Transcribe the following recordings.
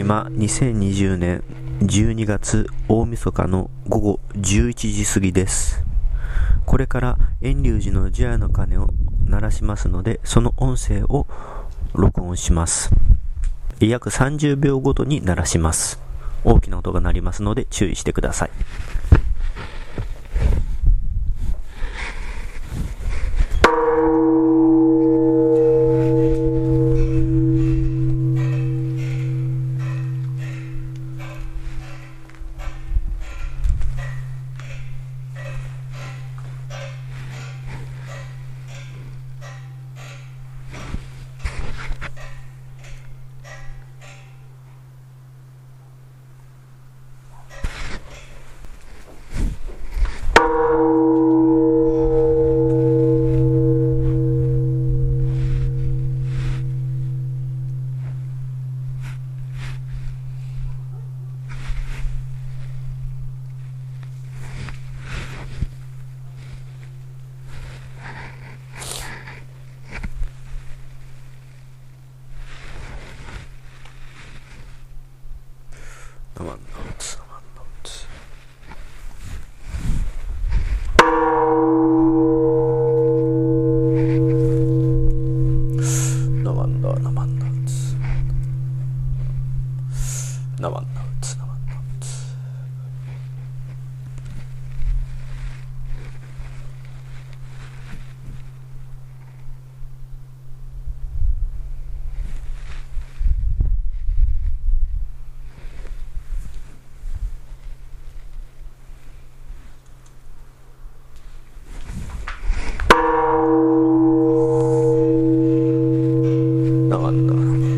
今2020年12月大晦日の午後11時過ぎです。これから遠隆寺の除夜の鐘を鳴らしますのでその音声を録音します。約30秒ごとに鳴らします。大きな音が鳴りますので注意してください。Come on, notes. Come on, notes. No one, no one. No one. Alhamdulillah.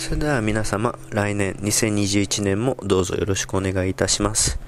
それでは皆様、来年2021年もどうぞよろしくお願いいたします。